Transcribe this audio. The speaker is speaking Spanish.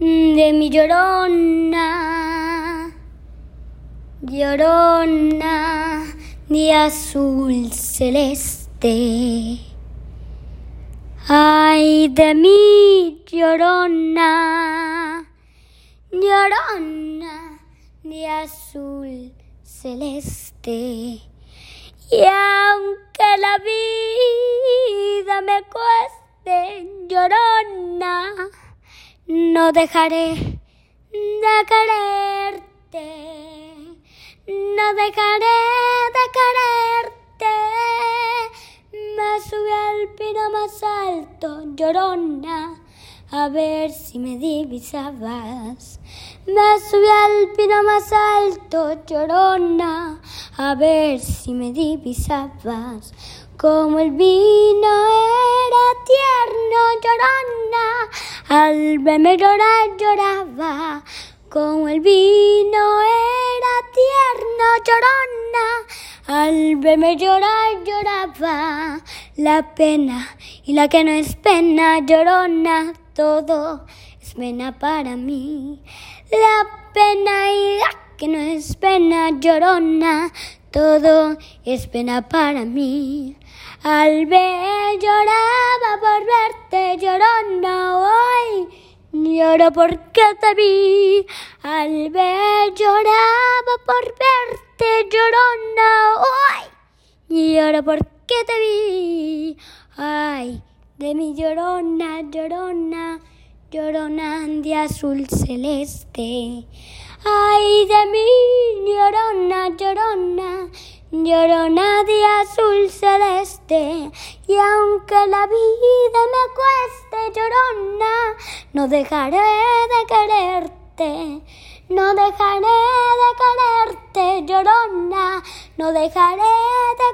de mi llorona, llorona de azul celeste. Ay de mi llorona, llorona de azul celeste. Y aunque la vida me cueste llorona, no dejaré de quererte, no dejaré de quererte. Me subí al pino más alto, llorona, a ver si me divisabas. Me subí al pino más alto, llorona, a ver si me divisabas. Como el vino era tierno, llorona, al verme llorar lloraba. Como el vino era tierno, llorona, al verme llorar lloraba. La pena y la que no es pena, llorona, todo es pena para mí. La pena y la que no es pena, llorona, todo es pena para mí. Al ver lloraba por verte, llorona, hoy lloro porque te vi. Al ver lloraba por verte, llorona, hoy lloro porque te vi. Ay, de mi llorona, llorona, llorona de azul celeste. Ay, de mi llorona, llorona, llorona de azul celeste. Y aunque la vida me cueste, llorona, no dejaré de quererte. No dejaré de quererte, llorona, no dejaré de